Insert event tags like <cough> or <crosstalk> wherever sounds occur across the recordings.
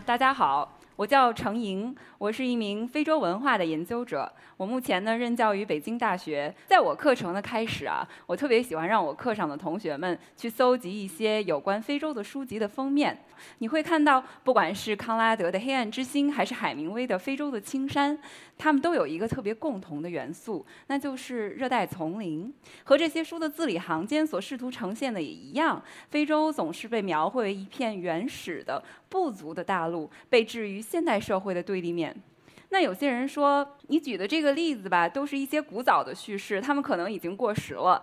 大家好，我叫程莹，我是一名非洲文化的研究者。我目前呢任教于北京大学。在我课程的开始啊，我特别喜欢让我课上的同学们去搜集一些有关非洲的书籍的封面。你会看到，不管是康拉德的《黑暗之心》，还是海明威的《非洲的青山》，他们都有一个特别共同的元素，那就是热带丛林。和这些书的字里行间所试图呈现的也一样，非洲总是被描绘为一片原始的、不足的大陆，被置于现代社会的对立面。那有些人说，你举的这个例子吧，都是一些古早的叙事，他们可能已经过时了。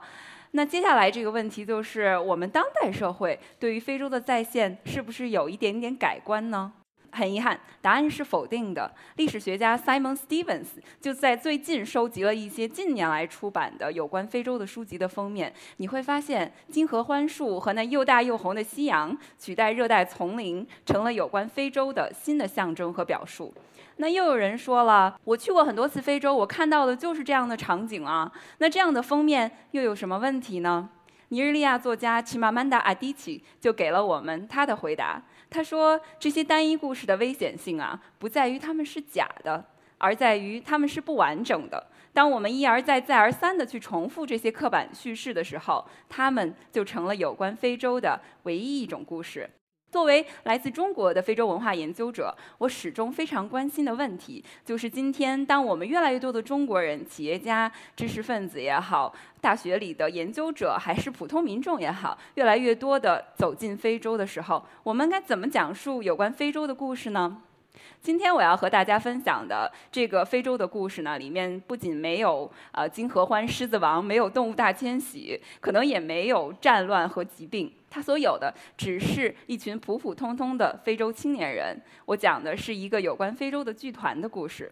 那接下来这个问题就是，我们当代社会对于非洲的再现是不是有一点点改观呢？很遗憾，答案是否定的。历史学家 Simon Stevens 就在最近收集了一些近年来出版的有关非洲的书籍的封面，你会发现金合欢树和那又大又红的夕阳取代热带丛林，成了有关非洲的新的象征和表述。那又有人说了，我去过很多次非洲，我看到的就是这样的场景啊。那这样的封面又有什么问题呢？尼日利亚作家齐马曼达阿迪奇就给了我们他的回答。他说，这些单一故事的危险性啊，不在于他们是假的，而在于他们是不完整的。当我们一而再、再而三地去重复这些刻板叙事的时候，他们就成了有关非洲的唯一一种故事。作为来自中国的非洲文化研究者，我始终非常关心的问题，就是今天当我们越来越多的中国人、企业家、知识分子也好，大学里的研究者还是普通民众也好，越来越多的走进非洲的时候，我们该怎么讲述有关非洲的故事呢？今天我要和大家分享的这个非洲的故事呢，里面不仅没有呃金合欢、狮子王，没有动物大迁徙，可能也没有战乱和疾病，它所有的只是一群普普通通的非洲青年人。我讲的是一个有关非洲的剧团的故事。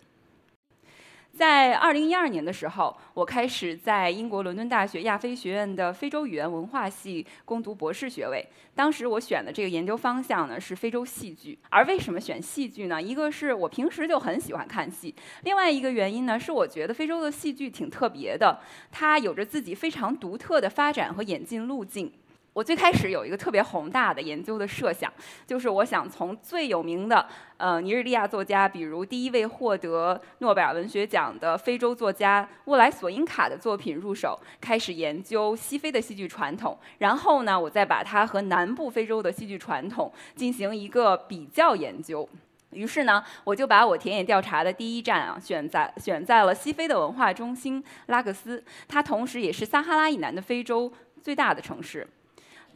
在二零一二年的时候，我开始在英国伦敦大学亚非学院的非洲语言文化系攻读博士学位。当时我选的这个研究方向呢是非洲戏剧。而为什么选戏剧呢？一个是我平时就很喜欢看戏，另外一个原因呢是我觉得非洲的戏剧挺特别的，它有着自己非常独特的发展和演进路径。我最开始有一个特别宏大的研究的设想，就是我想从最有名的呃尼日利亚作家，比如第一位获得诺贝尔文学奖的非洲作家沃莱索因卡的作品入手，开始研究西非的戏剧传统。然后呢，我再把它和南部非洲的戏剧传统进行一个比较研究。于是呢，我就把我田野调查的第一站啊选在选在了西非的文化中心拉各斯，它同时也是撒哈拉以南的非洲最大的城市。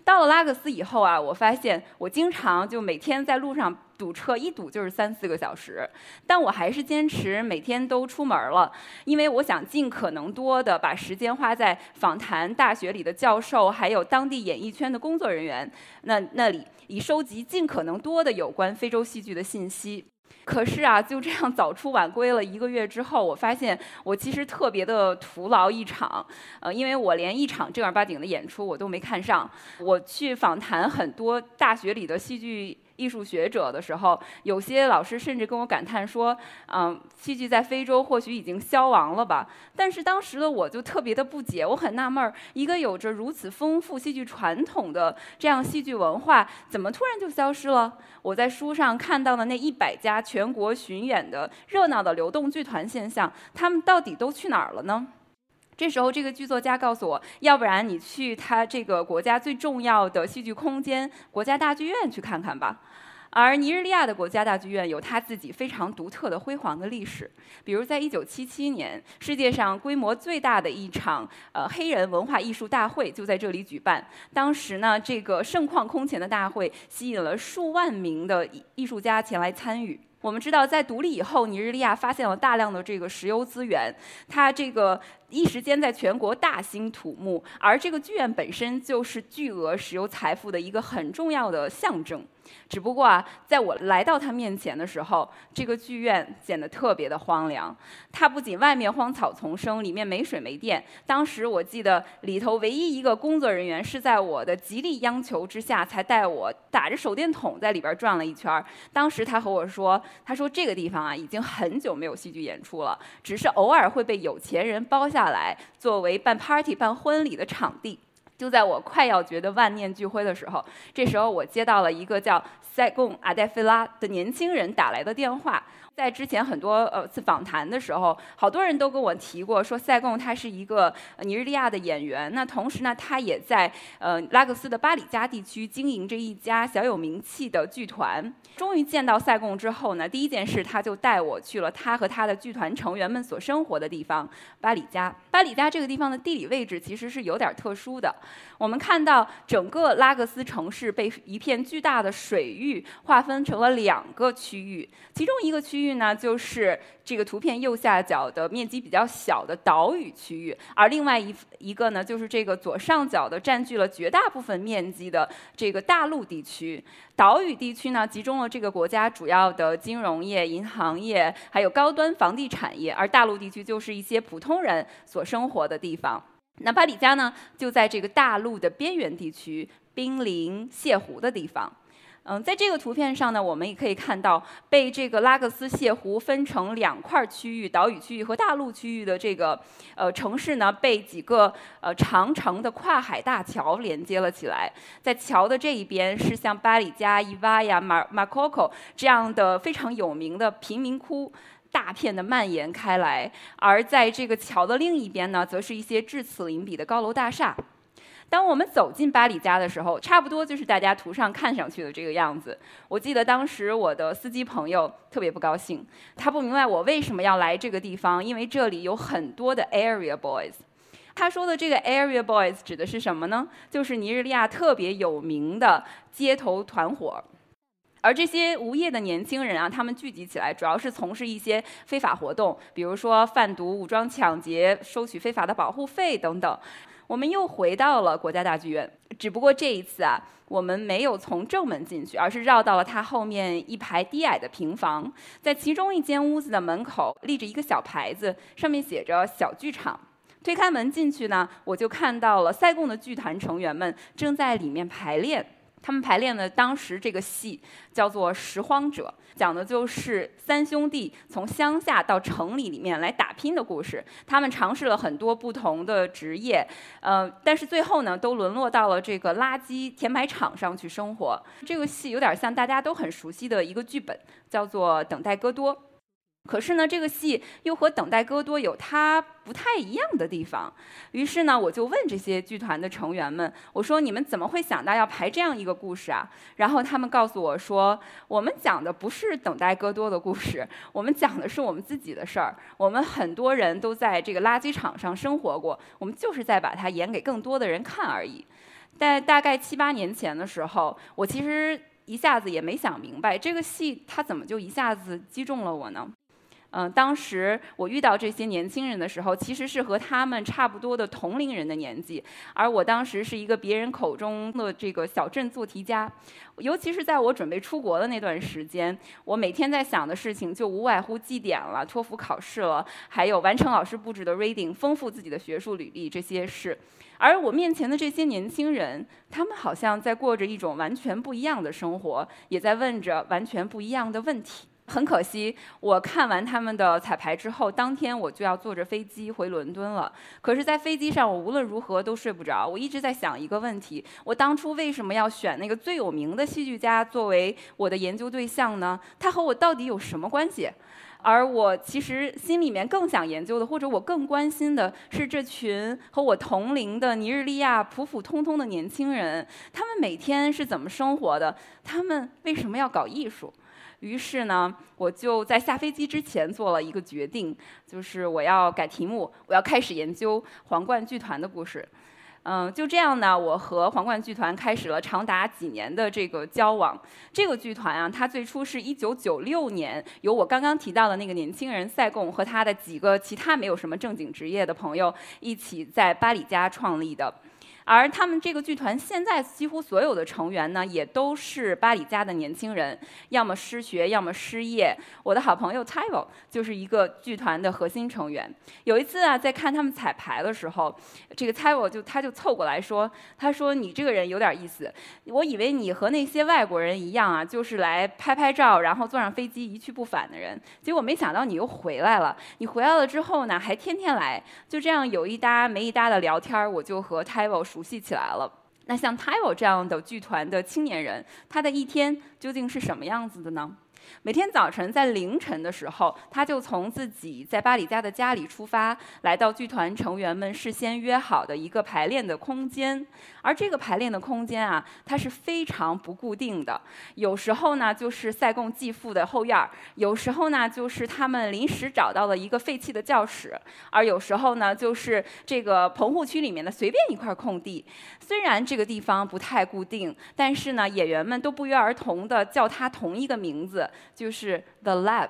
到了拉各斯以后啊，我发现我经常就每天在路上堵车，一堵就是三四个小时。但我还是坚持每天都出门了，因为我想尽可能多的把时间花在访谈大学里的教授，还有当地演艺圈的工作人员那那里，以收集尽可能多的有关非洲戏剧的信息。可是啊，就这样早出晚归了一个月之后，我发现我其实特别的徒劳一场，呃，因为我连一场正儿八经的演出我都没看上。我去访谈很多大学里的戏剧。艺术学者的时候，有些老师甚至跟我感叹说：“嗯，戏剧在非洲或许已经消亡了吧？”但是当时的我就特别的不解，我很纳闷儿，一个有着如此丰富戏剧传统的这样戏剧文化，怎么突然就消失了？我在书上看到的那一百家全国巡演的热闹的流动剧团现象，他们到底都去哪儿了呢？这时候，这个剧作家告诉我，要不然你去他这个国家最重要的戏剧空间——国家大剧院去看看吧。而尼日利亚的国家大剧院有它自己非常独特的辉煌的历史，比如在1977年，世界上规模最大的一场呃黑人文化艺术大会就在这里举办。当时呢，这个盛况空前的大会吸引了数万名的艺术家前来参与。我们知道，在独立以后，尼日利亚发现了大量的这个石油资源，它这个。一时间在全国大兴土木，而这个剧院本身就是巨额石油财富的一个很重要的象征。只不过啊，在我来到他面前的时候，这个剧院显得特别的荒凉。它不仅外面荒草丛生，里面没水没电。当时我记得里头唯一一个工作人员是在我的极力央求之下，才带我打着手电筒在里边转了一圈。当时他和我说：“他说这个地方啊，已经很久没有戏剧演出了，只是偶尔会被有钱人包下。”下来作为办 party、办婚礼的场地。就在我快要觉得万念俱灰的时候，这时候我接到了一个叫塞贡阿黛菲拉的年轻人打来的电话。在之前很多呃次访谈的时候，好多人都跟我提过，说塞贡他是一个尼日利亚的演员。那同时呢，他也在呃拉各斯的巴里加地区经营着一家小有名气的剧团。终于见到塞贡之后呢，第一件事他就带我去了他和他的剧团成员们所生活的地方巴里加。巴里加这个地方的地理位置其实是有点特殊的。我们看到整个拉各斯城市被一片巨大的水域划分成了两个区域，其中一个区域域呢就是这个图片右下角的面积比较小的岛屿区域，而另外一一个呢就是这个左上角的占据了绝大部分面积的这个大陆地区。岛屿地区呢集中了这个国家主要的金融业、银行业，还有高端房地产业，而大陆地区就是一些普通人所生活的地方。那巴里加呢，就在这个大陆的边缘地区，濒临泻湖的地方。嗯，在这个图片上呢，我们也可以看到，被这个拉各斯泻湖分成两块区域——岛屿区域和大陆区域的这个呃城市呢，被几个呃长长的跨海大桥连接了起来。在桥的这一边，是像巴里加、伊瓦呀、马马可可这样的非常有名的贫民窟。大片的蔓延开来，而在这个桥的另一边呢，则是一些至此林彼的高楼大厦。当我们走进巴里家的时候，差不多就是大家图上看上去的这个样子。我记得当时我的司机朋友特别不高兴，他不明白我为什么要来这个地方，因为这里有很多的 area boys。他说的这个 area boys 指的是什么呢？就是尼日利亚特别有名的街头团伙。而这些无业的年轻人啊，他们聚集起来，主要是从事一些非法活动，比如说贩毒、武装抢劫、收取非法的保护费等等。我们又回到了国家大剧院，只不过这一次啊，我们没有从正门进去，而是绕到了它后面一排低矮的平房。在其中一间屋子的门口立着一个小牌子，上面写着“小剧场”。推开门进去呢，我就看到了赛贡的剧团成员们正在里面排练。他们排练的当时这个戏叫做《拾荒者》，讲的就是三兄弟从乡下到城里里面来打拼的故事。他们尝试了很多不同的职业，呃，但是最后呢，都沦落到了这个垃圾填埋场上去生活。这个戏有点像大家都很熟悉的一个剧本，叫做《等待戈多》。可是呢，这个戏又和《等待戈多》有它不太一样的地方。于是呢，我就问这些剧团的成员们：“我说你们怎么会想到要排这样一个故事啊？”然后他们告诉我说：“我们讲的不是《等待戈多》的故事，我们讲的是我们自己的事儿。我们很多人都在这个垃圾场上生活过，我们就是在把它演给更多的人看而已。”在大概七八年前的时候，我其实一下子也没想明白，这个戏它怎么就一下子击中了我呢？嗯，当时我遇到这些年轻人的时候，其实是和他们差不多的同龄人的年纪，而我当时是一个别人口中的这个小镇做题家，尤其是在我准备出国的那段时间，我每天在想的事情就无外乎绩点了、托福考试了，还有完成老师布置的 reading、丰富自己的学术履历这些事。而我面前的这些年轻人，他们好像在过着一种完全不一样的生活，也在问着完全不一样的问题。很可惜，我看完他们的彩排之后，当天我就要坐着飞机回伦敦了。可是，在飞机上，我无论如何都睡不着。我一直在想一个问题：我当初为什么要选那个最有名的戏剧家作为我的研究对象呢？他和我到底有什么关系？而我其实心里面更想研究的，或者我更关心的是这群和我同龄的尼日利亚普普通通的年轻人，他们每天是怎么生活的？他们为什么要搞艺术？于是呢，我就在下飞机之前做了一个决定，就是我要改题目，我要开始研究皇冠剧团的故事。嗯，就这样呢，我和皇冠剧团开始了长达几年的这个交往。这个剧团啊，它最初是一九九六年由我刚刚提到的那个年轻人塞贡和他的几个其他没有什么正经职业的朋友一起在巴里加创立的。而他们这个剧团现在几乎所有的成员呢，也都是巴里加的年轻人，要么失学，要么失业。我的好朋友 Tyvo 就是一个剧团的核心成员。有一次啊，在看他们彩排的时候，这个 Tyvo 就他就凑过来说：“他说你这个人有点意思，我以为你和那些外国人一样啊，就是来拍拍照，然后坐上飞机一去不返的人。结果没想到你又回来了。你回来了之后呢，还天天来，就这样有一搭没一搭的聊天。我就和 Tyvo 说。熟悉起来了。那像 t i l o 这样的剧团的青年人，他的一天究竟是什么样子的呢？每天早晨在凌晨的时候，他就从自己在巴里家的家里出发，来到剧团成员们事先约好的一个排练的空间。而这个排练的空间啊，它是非常不固定的。有时候呢，就是塞贡继父的后院儿；有时候呢，就是他们临时找到了一个废弃的教室；而有时候呢，就是这个棚户区里面的随便一块空地。虽然这个地方不太固定，但是呢，演员们都不约而同地叫它同一个名字。就是 The Lab。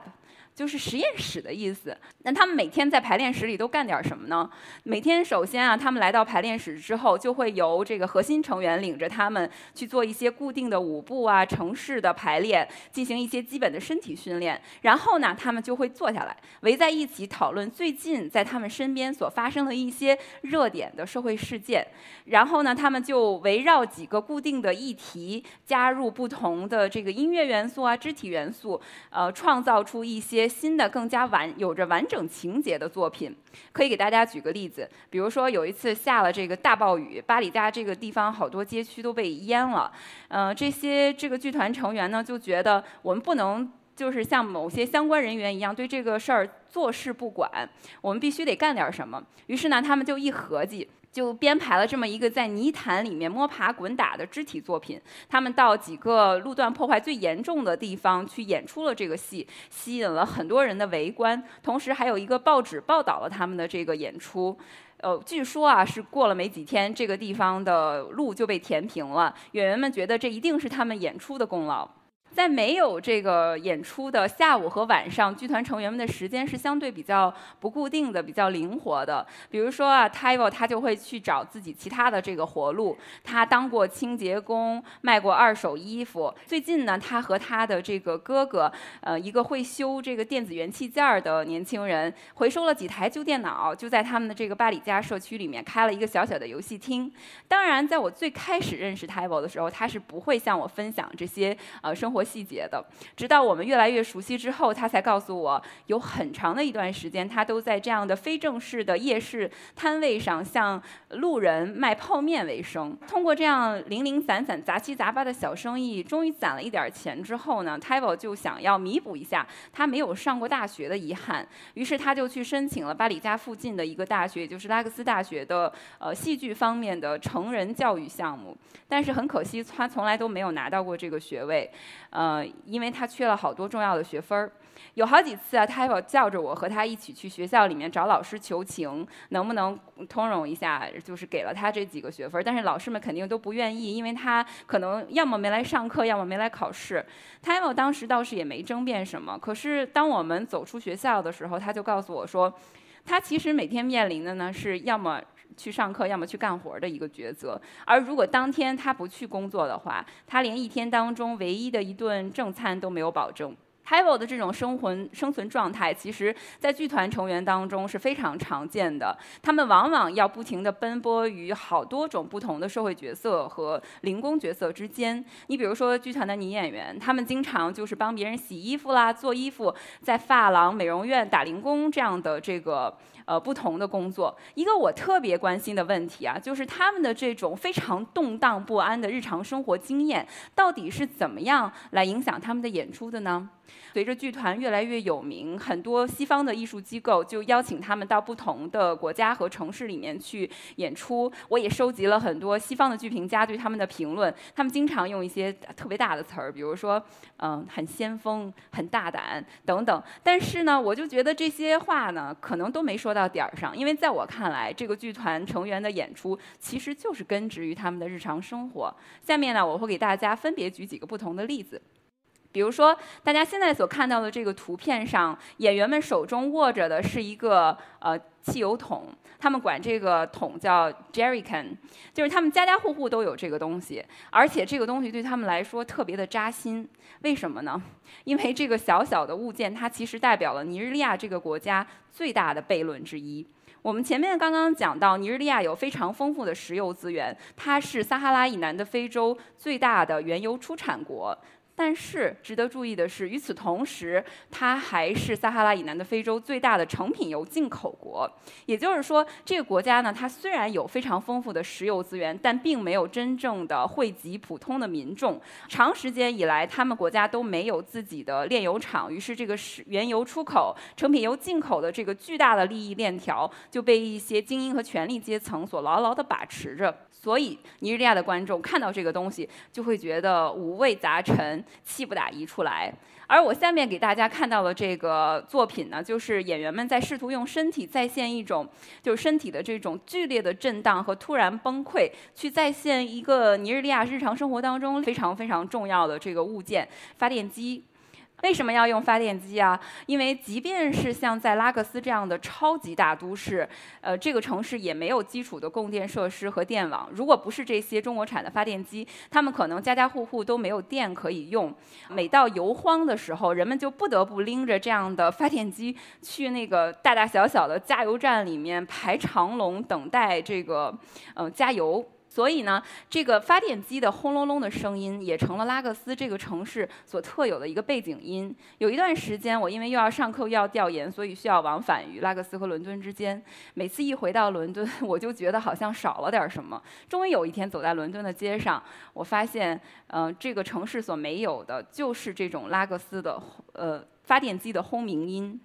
就是实验室的意思。那他们每天在排练室里都干点什么呢？每天首先啊，他们来到排练室之后，就会由这个核心成员领着他们去做一些固定的舞步啊、城市的排练，进行一些基本的身体训练。然后呢，他们就会坐下来，围在一起讨论最近在他们身边所发生的一些热点的社会事件。然后呢，他们就围绕几个固定的议题，加入不同的这个音乐元素啊、肢体元素，呃，创造出一些。新的、更加完、有着完整情节的作品，可以给大家举个例子。比如说，有一次下了这个大暴雨，巴里加这个地方好多街区都被淹了。呃，这些这个剧团成员呢，就觉得我们不能就是像某些相关人员一样对这个事儿坐视不管，我们必须得干点什么。于是呢，他们就一合计。就编排了这么一个在泥潭里面摸爬滚打的肢体作品。他们到几个路段破坏最严重的地方去演出了这个戏，吸引了很多人的围观。同时还有一个报纸报道了他们的这个演出。呃，据说啊，是过了没几天，这个地方的路就被填平了。演员们觉得这一定是他们演出的功劳。在没有这个演出的下午和晚上，剧团成员们的时间是相对比较不固定的，比较灵活的。比如说啊，Tyvo 他就会去找自己其他的这个活路。他当过清洁工，卖过二手衣服。最近呢，他和他的这个哥哥，呃，一个会修这个电子元器件的年轻人，回收了几台旧电脑，就在他们的这个巴里加社区里面开了一个小小的游戏厅。当然，在我最开始认识 Tyvo 的时候，他是不会向我分享这些呃生活。细节的，直到我们越来越熟悉之后，他才告诉我，有很长的一段时间，他都在这样的非正式的夜市摊位上，向路人卖泡面为生。通过这样零零散散、杂七杂八的小生意，终于攒了一点钱之后呢 t y v o 就想要弥补一下他没有上过大学的遗憾，于是他就去申请了巴里家附近的一个大学，也就是拉克斯大学的呃戏剧方面的成人教育项目。但是很可惜，他从来都没有拿到过这个学位。呃，因为他缺了好多重要的学分儿，有好几次啊，他要叫着我和他一起去学校里面找老师求情，能不能通融一下，就是给了他这几个学分儿。但是老师们肯定都不愿意，因为他可能要么没来上课，要么没来考试。他要当时倒是也没争辩什么，可是当我们走出学校的时候，他就告诉我说，他其实每天面临的呢是要么。去上课，要么去干活的一个抉择。而如果当天他不去工作的话，他连一天当中唯一的一顿正餐都没有保证。h a v o 的这种生存生存状态，其实，在剧团成员当中是非常常见的。他们往往要不停地奔波于好多种不同的社会角色和零工角色之间。你比如说，剧团的女演员，她们经常就是帮别人洗衣服啦、做衣服，在发廊、美容院打零工这样的这个呃不同的工作。一个我特别关心的问题啊，就是他们的这种非常动荡不安的日常生活经验，到底是怎么样来影响他们的演出的呢？随着剧团越来越有名，很多西方的艺术机构就邀请他们到不同的国家和城市里面去演出。我也收集了很多西方的剧评家对他们的评论，他们经常用一些特别大的词儿，比如说，嗯，很先锋、很大胆等等。但是呢，我就觉得这些话呢，可能都没说到点儿上，因为在我看来，这个剧团成员的演出其实就是根植于他们的日常生活。下面呢，我会给大家分别举几个不同的例子。比如说，大家现在所看到的这个图片上，演员们手中握着的是一个呃汽油桶，他们管这个桶叫 jerrycan，就是他们家家户户都有这个东西，而且这个东西对他们来说特别的扎心。为什么呢？因为这个小小的物件，它其实代表了尼日利亚这个国家最大的悖论之一。我们前面刚刚讲到，尼日利亚有非常丰富的石油资源，它是撒哈拉以南的非洲最大的原油出产国。但是值得注意的是，与此同时，它还是撒哈拉以南的非洲最大的成品油进口国。也就是说，这个国家呢，它虽然有非常丰富的石油资源，但并没有真正的惠及普通的民众。长时间以来，他们国家都没有自己的炼油厂，于是这个石原油出口、成品油进口的这个巨大的利益链条就被一些精英和权力阶层所牢牢地把持着。所以，尼日利亚的观众看到这个东西，就会觉得五味杂陈，气不打一处来。而我下面给大家看到的这个作品呢，就是演员们在试图用身体再现一种，就是身体的这种剧烈的震荡和突然崩溃，去再现一个尼日利亚日常生活当中非常非常重要的这个物件——发电机。为什么要用发电机啊？因为即便是像在拉各斯这样的超级大都市，呃，这个城市也没有基础的供电设施和电网。如果不是这些中国产的发电机，他们可能家家户户都没有电可以用。每到油荒的时候，人们就不得不拎着这样的发电机去那个大大小小的加油站里面排长龙等待这个，呃，加油。所以呢，这个发电机的轰隆隆的声音也成了拉各斯这个城市所特有的一个背景音。有一段时间，我因为又要上课又要调研，所以需要往返于拉各斯和伦敦之间。每次一回到伦敦，我就觉得好像少了点什么。终于有一天走在伦敦的街上，我发现，嗯，这个城市所没有的就是这种拉各斯的呃发电机的轰鸣音。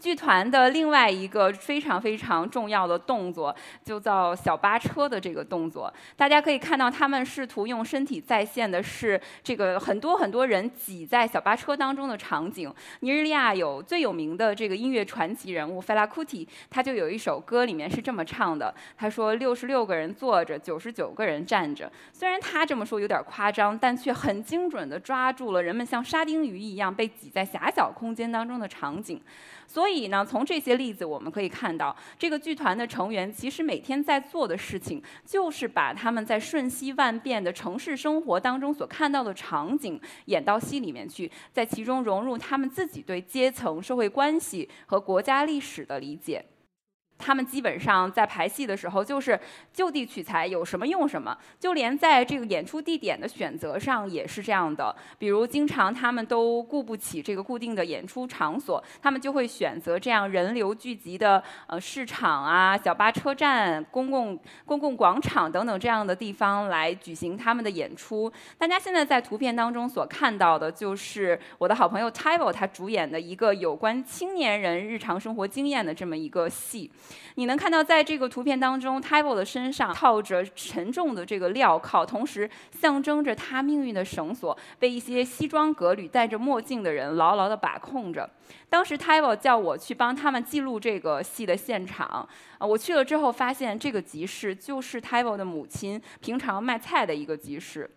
剧团的另外一个非常非常重要的动作，就叫小巴车的这个动作。大家可以看到，他们试图用身体再现的是这个很多很多人挤在小巴车当中的场景。尼日利亚有最有名的这个音乐传奇人物 Fela Kuti，他就有一首歌里面是这么唱的：他说六十六个人坐着，九十九个人站着。虽然他这么说有点夸张，但却很精准地抓住了人们像沙丁鱼一样被挤在狭小空间当中的场景。所以呢，从这些例子我们可以看到，这个剧团的成员其实每天在做的事情，就是把他们在瞬息万变的城市生活当中所看到的场景演到戏里面去，在其中融入他们自己对阶层、社会关系和国家历史的理解。他们基本上在排戏的时候就是就地取材，有什么用什么。就连在这个演出地点的选择上也是这样的。比如，经常他们都顾不起这个固定的演出场所，他们就会选择这样人流聚集的呃市场啊、小巴车站、公共公共广场等等这样的地方来举行他们的演出。大家现在在图片当中所看到的就是我的好朋友 Tyvo 他主演的一个有关青年人日常生活经验的这么一个戏。你能看到，在这个图片当中 t y b o 的身上套着沉重的这个镣铐，同时象征着他命运的绳索被一些西装革履、戴着墨镜的人牢牢地把控着。当时 t y b o 叫我去帮他们记录这个戏的现场，啊，我去了之后发现，这个集市就是 t y b o 的母亲平常卖菜的一个集市。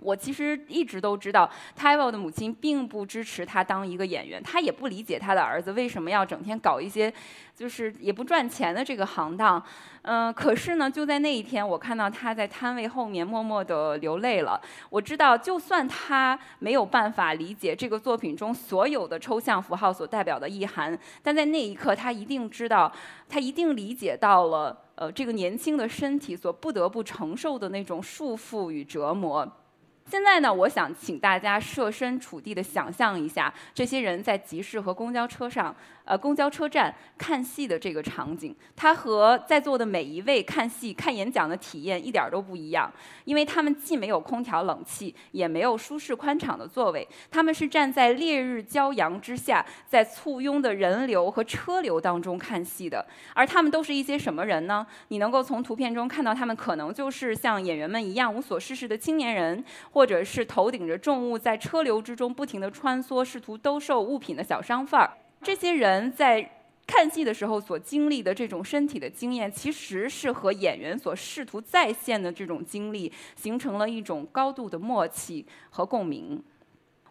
我其实一直都知道 t y v o 的母亲并不支持他当一个演员，他也不理解他的儿子为什么要整天搞一些，就是也不赚钱的这个行当。嗯，可是呢，就在那一天，我看到他在摊位后面默默地流泪了。我知道，就算他没有办法理解这个作品中所有的抽象符号所代表的意涵，但在那一刻，他一定知道，他一定理解到了，呃，这个年轻的身体所不得不承受的那种束缚与折磨。现在呢，我想请大家设身处地的想象一下，这些人在集市和公交车上。呃，公交车站看戏的这个场景，它和在座的每一位看戏、看演讲的体验一点都不一样，因为他们既没有空调冷气，也没有舒适宽敞的座位，他们是站在烈日骄阳之下，在簇拥的人流和车流当中看戏的。而他们都是一些什么人呢？你能够从图片中看到，他们可能就是像演员们一样无所事事的青年人，或者是头顶着重物在车流之中不停地穿梭，试图兜售物品的小商贩儿。这些人在看戏的时候所经历的这种身体的经验，其实是和演员所试图再现的这种经历形成了一种高度的默契和共鸣。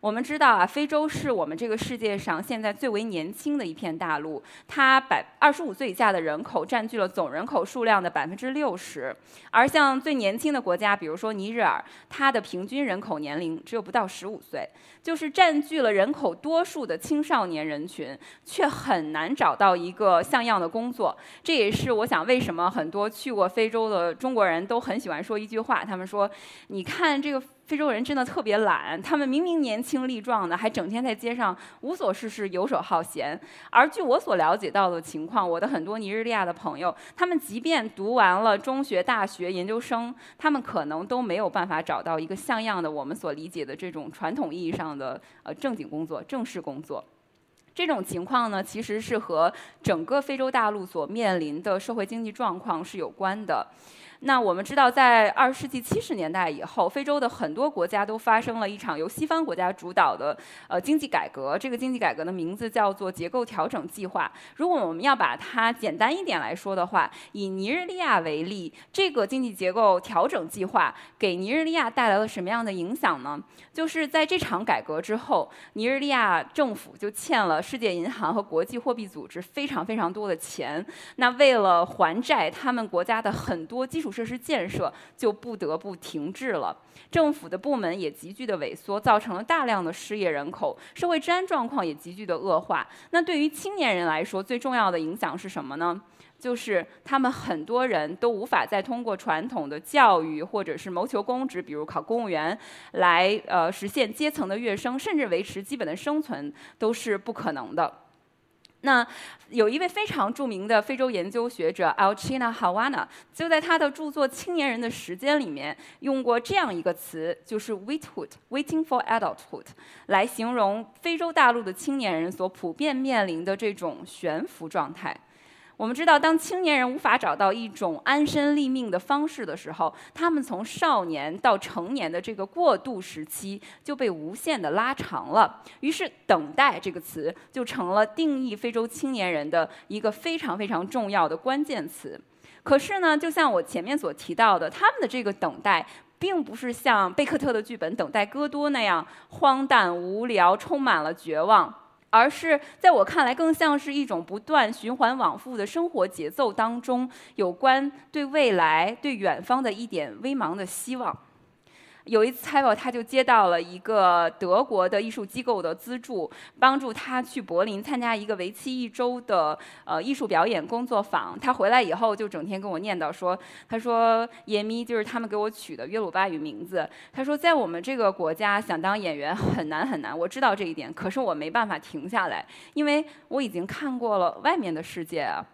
我们知道啊，非洲是我们这个世界上现在最为年轻的一片大陆，它百二十五岁以下的人口占据了总人口数量的百分之六十，而像最年轻的国家，比如说尼日尔，它的平均人口年龄只有不到十五岁，就是占据了人口多数的青少年人群，却很难找到一个像样的工作。这也是我想为什么很多去过非洲的中国人都很喜欢说一句话，他们说：“你看这个。”非洲人真的特别懒，他们明明年轻力壮的，还整天在街上无所事事、游手好闲。而据我所了解到的情况，我的很多尼日利亚的朋友，他们即便读完了中学、大学、研究生，他们可能都没有办法找到一个像样的我们所理解的这种传统意义上的呃正经工作、正式工作。这种情况呢，其实是和整个非洲大陆所面临的社会经济状况是有关的。那我们知道，在二十世纪七十年代以后，非洲的很多国家都发生了一场由西方国家主导的呃经济改革。这个经济改革的名字叫做结构调整计划。如果我们要把它简单一点来说的话，以尼日利亚为例，这个经济结构调整计划给尼日利亚带来了什么样的影响呢？就是在这场改革之后，尼日利亚政府就欠了世界银行和国际货币组织非常非常多的钱。那为了还债，他们国家的很多基础设施建设就不得不停滞了，政府的部门也急剧的萎缩，造成了大量的失业人口，社会治安状况也急剧的恶化。那对于青年人来说，最重要的影响是什么呢？就是他们很多人都无法再通过传统的教育或者是谋求公职，比如考公务员，来呃实现阶层的跃升，甚至维持基本的生存都是不可能的。那有一位非常著名的非洲研究学者 Alchina Hawana，就在他的著作《青年人的时间》里面用过这样一个词，就是 “waithood”，“waiting for adulthood） 来形容非洲大陆的青年人所普遍面临的这种悬浮状态。我们知道，当青年人无法找到一种安身立命的方式的时候，他们从少年到成年的这个过渡时期就被无限的拉长了。于是，“等待”这个词就成了定义非洲青年人的一个非常非常重要的关键词。可是呢，就像我前面所提到的，他们的这个等待，并不是像贝克特的剧本《等待戈多》那样荒诞无聊，充满了绝望。而是在我看来，更像是一种不断循环往复的生活节奏当中，有关对未来、对远方的一点微茫的希望。有一次 t a 他就接到了一个德国的艺术机构的资助，帮助他去柏林参加一个为期一周的呃艺术表演工作坊。他回来以后就整天跟我念叨说：“他说耶咪就是他们给我取的约鲁巴语名字。他说在我们这个国家想当演员很难很难，我知道这一点，可是我没办法停下来，因为我已经看过了外面的世界啊。”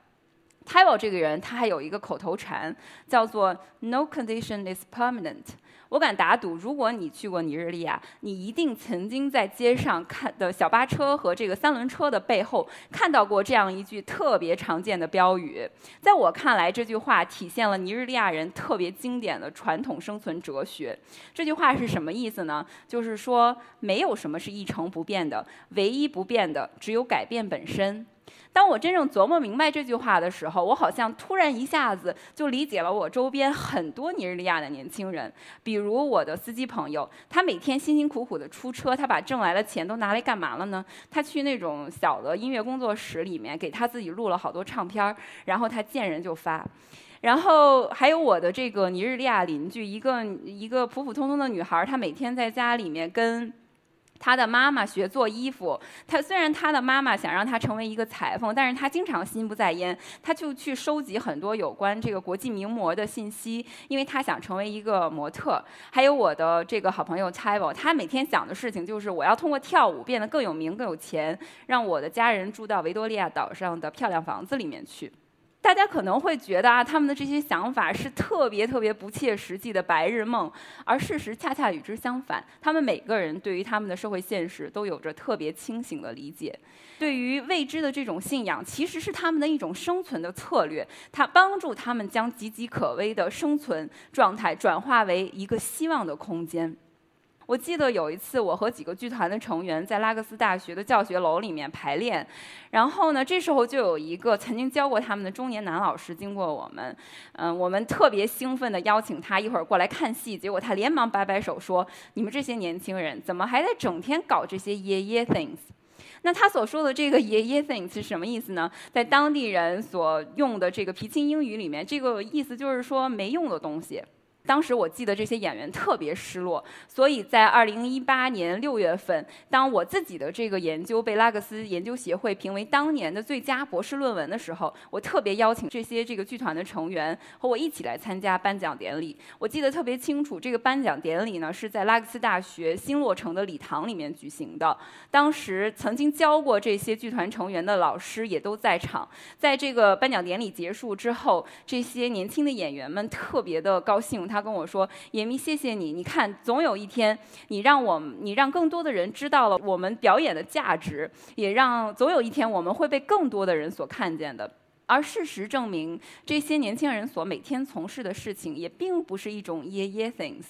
T a 这个人他还有一个口头禅，叫做 “No condition is permanent”。我敢打赌，如果你去过尼日利亚，你一定曾经在街上看的小巴车和这个三轮车的背后看到过这样一句特别常见的标语。在我看来，这句话体现了尼日利亚人特别经典的传统生存哲学。这句话是什么意思呢？就是说，没有什么是一成不变的，唯一不变的只有改变本身。当我真正琢磨明白这句话的时候，我好像突然一下子就理解了我周边很多尼日利亚的年轻人。比如我的司机朋友，他每天辛辛苦苦的出车，他把挣来的钱都拿来干嘛了呢？他去那种小的音乐工作室里面，给他自己录了好多唱片儿，然后他见人就发。然后还有我的这个尼日利亚邻居，一个一个普普通通的女孩，她每天在家里面跟。他的妈妈学做衣服，他虽然他的妈妈想让他成为一个裁缝，但是他经常心不在焉，他就去收集很多有关这个国际名模的信息，因为他想成为一个模特。还有我的这个好朋友 t a b o 他每天想的事情就是我要通过跳舞变得更有名、更有钱，让我的家人住到维多利亚岛上的漂亮房子里面去。大家可能会觉得啊，他们的这些想法是特别特别不切实际的白日梦，而事实恰恰与之相反。他们每个人对于他们的社会现实都有着特别清醒的理解，对于未知的这种信仰，其实是他们的一种生存的策略。它帮助他们将岌岌可危的生存状态转化为一个希望的空间。我记得有一次，我和几个剧团的成员在拉各斯大学的教学楼里面排练，然后呢，这时候就有一个曾经教过他们的中年男老师经过我们，嗯，我们特别兴奋地邀请他一会儿过来看戏，结果他连忙摆摆手说：“你们这些年轻人怎么还在整天搞这些爷爷 things？” <laughs> 那他所说的这个爷爷 things 是什么意思呢？在当地人所用的这个皮青英语里面，这个意思就是说没用的东西。当时我记得这些演员特别失落，所以在二零一八年六月份，当我自己的这个研究被拉克斯研究协会评为当年的最佳博士论文的时候，我特别邀请这些这个剧团的成员和我一起来参加颁奖典礼。我记得特别清楚，这个颁奖典礼呢是在拉克斯大学新落成的礼堂里面举行的。当时曾经教过这些剧团成员的老师也都在场。在这个颁奖典礼结束之后，这些年轻的演员们特别的高兴。他跟我说：“严密，谢谢你。你看，总有一天，你让我，你让更多的人知道了我们表演的价值，也让总有一天我们会被更多的人所看见的。”而事实证明，这些年轻人所每天从事的事情，也并不是一种 ye ye things。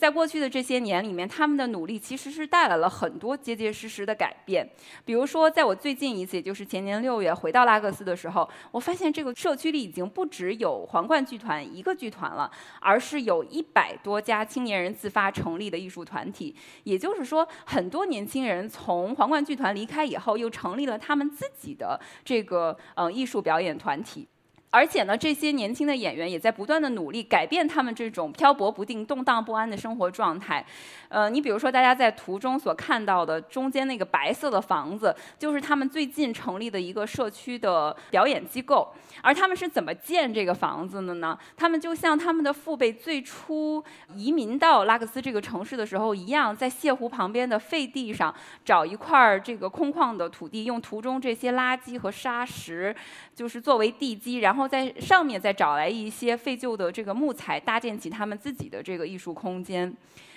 在过去的这些年里面，他们的努力其实是带来了很多结结实实的改变。比如说，在我最近一次，也就是前年六月回到拉各斯的时候，我发现这个社区里已经不只有皇冠剧团一个剧团了，而是有一百多家青年人自发成立的艺术团体。也就是说，很多年轻人从皇冠剧团离开以后，又成立了他们自己的这个呃艺术表演团体。而且呢，这些年轻的演员也在不断的努力改变他们这种漂泊不定、动荡不安的生活状态。呃，你比如说，大家在图中所看到的中间那个白色的房子，就是他们最近成立的一个社区的表演机构。而他们是怎么建这个房子的呢？他们就像他们的父辈最初移民到拉克斯这个城市的时候一样，在泻湖旁边的废地上找一块儿这个空旷的土地，用图中这些垃圾和沙石，就是作为地基，然后在上面再找来一些废旧的这个木材，搭建起他们自己的这个艺术空间。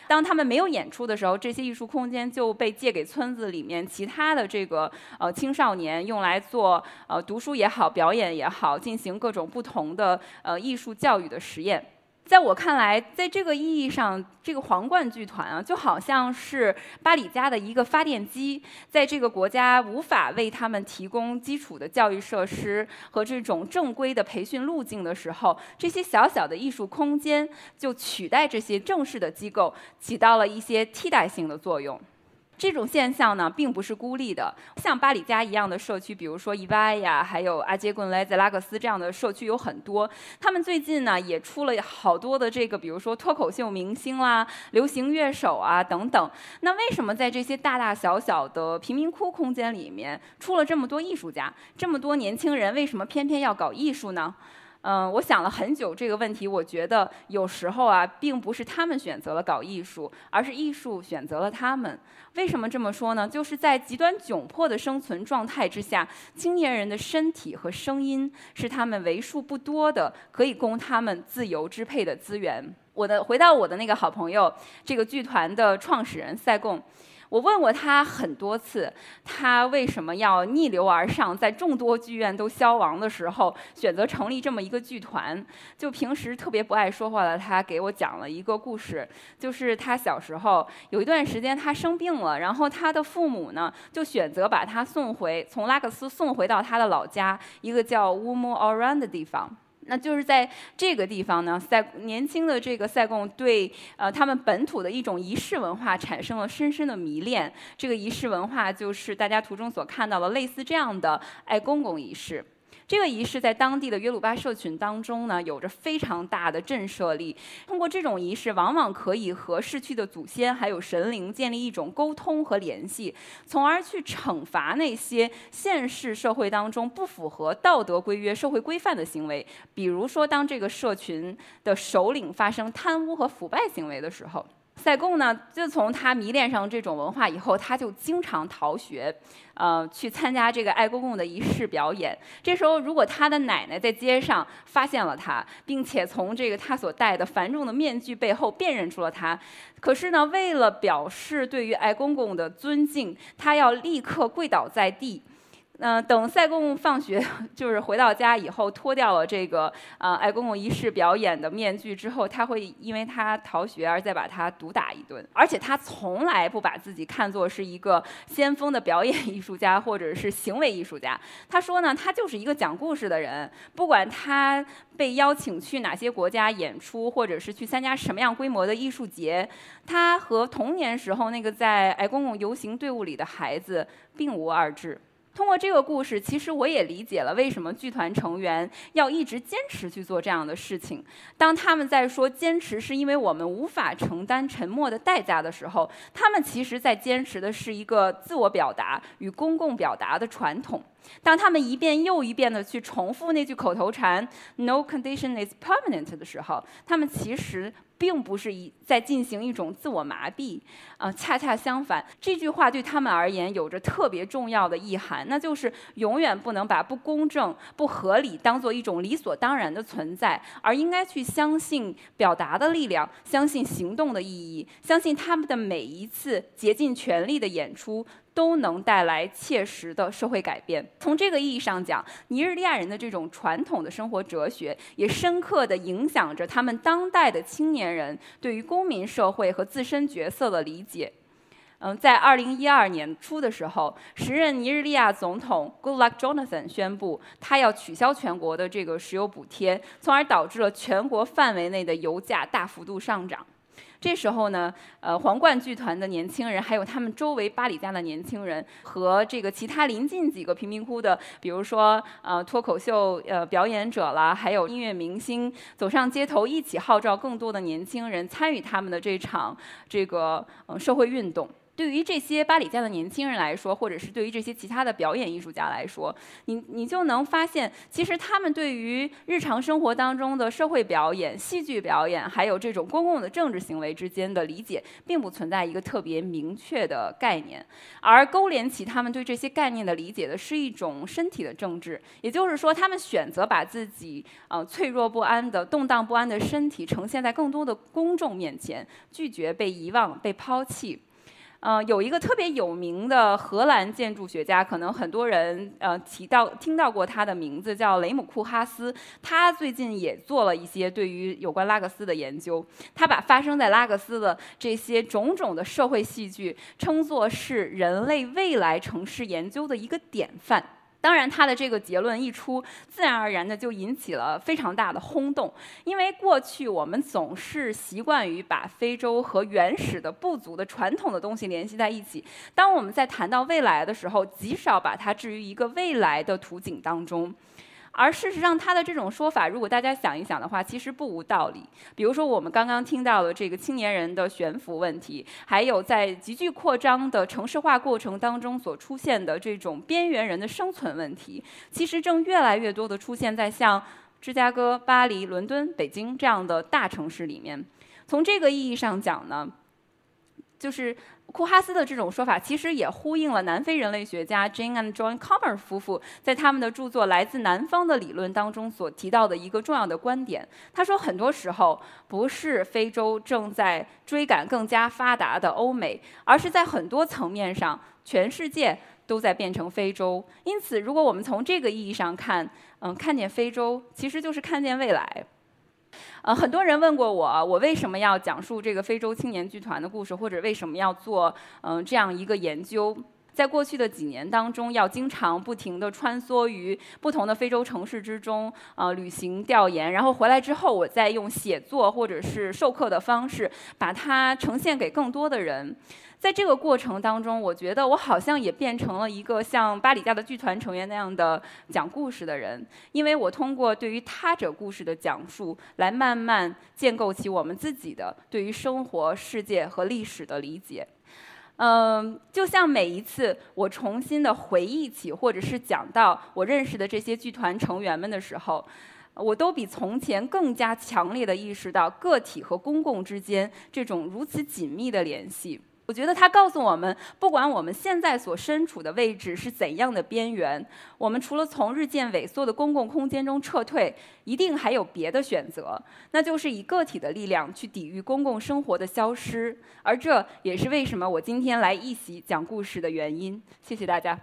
当他们没有演出的时候，这些艺术空间就被借给村子里面其他的这个呃青少年，用来做呃读书也好，表演也好，进行各种不同的呃艺术教育的实验。在我看来，在这个意义上，这个皇冠剧团啊，就好像是巴里家的一个发电机。在这个国家无法为他们提供基础的教育设施和这种正规的培训路径的时候，这些小小的艺术空间就取代这些正式的机构，起到了一些替代性的作用。这种现象呢，并不是孤立的。像巴里加一样的社区，比如说伊巴呀，还有阿杰棍莱在拉克斯这样的社区有很多。他们最近呢，也出了好多的这个，比如说脱口秀明星啦、流行乐手啊等等。那为什么在这些大大小小的贫民窟空间里面，出了这么多艺术家，这么多年轻人，为什么偏偏要搞艺术呢？嗯，我想了很久这个问题。我觉得有时候啊，并不是他们选择了搞艺术，而是艺术选择了他们。为什么这么说呢？就是在极端窘迫的生存状态之下，青年人的身体和声音是他们为数不多的可以供他们自由支配的资源。我的回到我的那个好朋友，这个剧团的创始人塞贡。我问过他很多次，他为什么要逆流而上，在众多剧院都消亡的时候，选择成立这么一个剧团？就平时特别不爱说话的他，给我讲了一个故事，就是他小时候有一段时间他生病了，然后他的父母呢，就选择把他送回，从拉克斯送回到他的老家，一个叫乌姆奥兰的地方。那就是在这个地方呢，塞年轻的这个塞贡对呃他们本土的一种仪式文化产生了深深的迷恋。这个仪式文化就是大家图中所看到的类似这样的爱公公仪式。这个仪式在当地的约鲁巴社群当中呢，有着非常大的震慑力。通过这种仪式，往往可以和逝去的祖先还有神灵建立一种沟通和联系，从而去惩罚那些现世社会当中不符合道德规约、社会规范的行为。比如说，当这个社群的首领发生贪污和腐败行为的时候。塞贡呢，自从他迷恋上这种文化以后，他就经常逃学，呃，去参加这个爱公公的仪式表演。这时候，如果他的奶奶在街上发现了他，并且从这个他所戴的繁重的面具背后辨认出了他，可是呢，为了表示对于爱公公的尊敬，他要立刻跪倒在地。嗯，等赛公公放学，<laughs> 就是回到家以后，脱掉了这个呃爱公公仪式表演的面具之后，他会因为他逃学而再把他毒打一顿。而且他从来不把自己看作是一个先锋的表演艺术家或者是行为艺术家。他说呢，他就是一个讲故事的人。不管他被邀请去哪些国家演出，或者是去参加什么样规模的艺术节，他和童年时候那个在爱公公游行队伍里的孩子并无二致。通过这个故事，其实我也理解了为什么剧团成员要一直坚持去做这样的事情。当他们在说坚持是因为我们无法承担沉默的代价的时候，他们其实在坚持的是一个自我表达与公共表达的传统。当他们一遍又一遍地去重复那句口头禅 “No condition is permanent” 的时候，他们其实。并不是一在进行一种自我麻痹，啊，恰恰相反，这句话对他们而言有着特别重要的意涵，那就是永远不能把不公正、不合理当做一种理所当然的存在，而应该去相信表达的力量，相信行动的意义，相信他们的每一次竭尽全力的演出。都能带来切实的社会改变。从这个意义上讲，尼日利亚人的这种传统的生活哲学，也深刻地影响着他们当代的青年人对于公民社会和自身角色的理解。嗯，在二零一二年初的时候，时任尼日利亚总统 Goodluck Jonathan 宣布，他要取消全国的这个石油补贴，从而导致了全国范围内的油价大幅度上涨。这时候呢，呃，皇冠剧团的年轻人，还有他们周围巴里家的年轻人，和这个其他临近几个贫民窟的，比如说呃脱口秀呃表演者啦，还有音乐明星，走上街头，一起号召更多的年轻人参与他们的这场这个呃社会运动。对于这些巴里家的年轻人来说，或者是对于这些其他的表演艺术家来说，你你就能发现，其实他们对于日常生活当中的社会表演、戏剧表演，还有这种公共的政治行为之间的理解，并不存在一个特别明确的概念，而勾连起他们对这些概念的理解的是一种身体的政治，也就是说，他们选择把自己呃脆弱不安的、动荡不安的身体呈现在更多的公众面前，拒绝被遗忘、被抛弃。嗯，有一个特别有名的荷兰建筑学家，可能很多人呃提到听到过他的名字，叫雷姆库哈斯。他最近也做了一些对于有关拉各斯的研究。他把发生在拉各斯的这些种种的社会戏剧，称作是人类未来城市研究的一个典范。当然，他的这个结论一出，自然而然的就引起了非常大的轰动。因为过去我们总是习惯于把非洲和原始的部族的传统的东西联系在一起。当我们在谈到未来的时候，极少把它置于一个未来的图景当中。而事实上，他的这种说法，如果大家想一想的话，其实不无道理。比如说，我们刚刚听到的这个青年人的悬浮问题，还有在急剧扩张的城市化过程当中所出现的这种边缘人的生存问题，其实正越来越多的出现在像芝加哥、巴黎、伦敦、北京这样的大城市里面。从这个意义上讲呢，就是。库哈斯的这种说法，其实也呼应了南非人类学家 Jane and John Comer 夫妇在他们的著作《来自南方的理论》当中所提到的一个重要的观点。他说，很多时候不是非洲正在追赶更加发达的欧美，而是在很多层面上，全世界都在变成非洲。因此，如果我们从这个意义上看，嗯，看见非洲，其实就是看见未来。呃，很多人问过我，我为什么要讲述这个非洲青年剧团的故事，或者为什么要做嗯这样一个研究？在过去的几年当中，要经常不停地穿梭于不同的非洲城市之中，呃，旅行调研，然后回来之后，我再用写作或者是授课的方式，把它呈现给更多的人。在这个过程当中，我觉得我好像也变成了一个像巴里家的剧团成员那样的讲故事的人，因为我通过对于他者故事的讲述，来慢慢建构起我们自己的对于生活、世界和历史的理解。嗯，就像每一次我重新的回忆起，或者是讲到我认识的这些剧团成员们的时候，我都比从前更加强烈的意识到个体和公共之间这种如此紧密的联系。我觉得他告诉我们，不管我们现在所身处的位置是怎样的边缘，我们除了从日渐萎缩的公共空间中撤退，一定还有别的选择，那就是以个体的力量去抵御公共生活的消失。而这也是为什么我今天来一席讲故事的原因。谢谢大家。